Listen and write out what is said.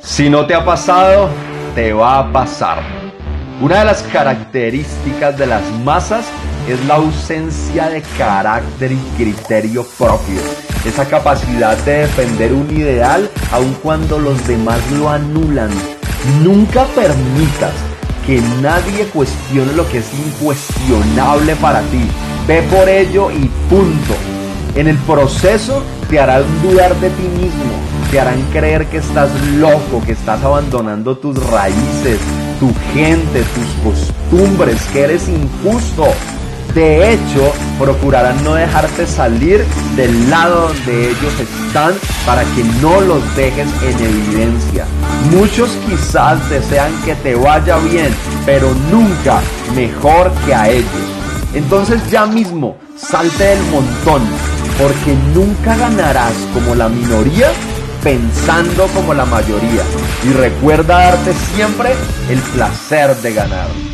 Si no te ha pasado, te va a pasar. Una de las características de las masas es la ausencia de carácter y criterio propio. Esa capacidad de defender un ideal aun cuando los demás lo anulan. Nunca permitas que nadie cuestione lo que es incuestionable para ti. Ve por ello y punto. En el proceso te harán dudar de ti mismo, te harán creer que estás loco, que estás abandonando tus raíces, tu gente, tus costumbres, que eres injusto. De hecho, procurarán no dejarte salir del lado donde ellos están para que no los dejes en evidencia. Muchos quizás desean que te vaya bien, pero nunca mejor que a ellos. Entonces ya mismo, salte del montón, porque nunca ganarás como la minoría pensando como la mayoría. Y recuerda darte siempre el placer de ganar.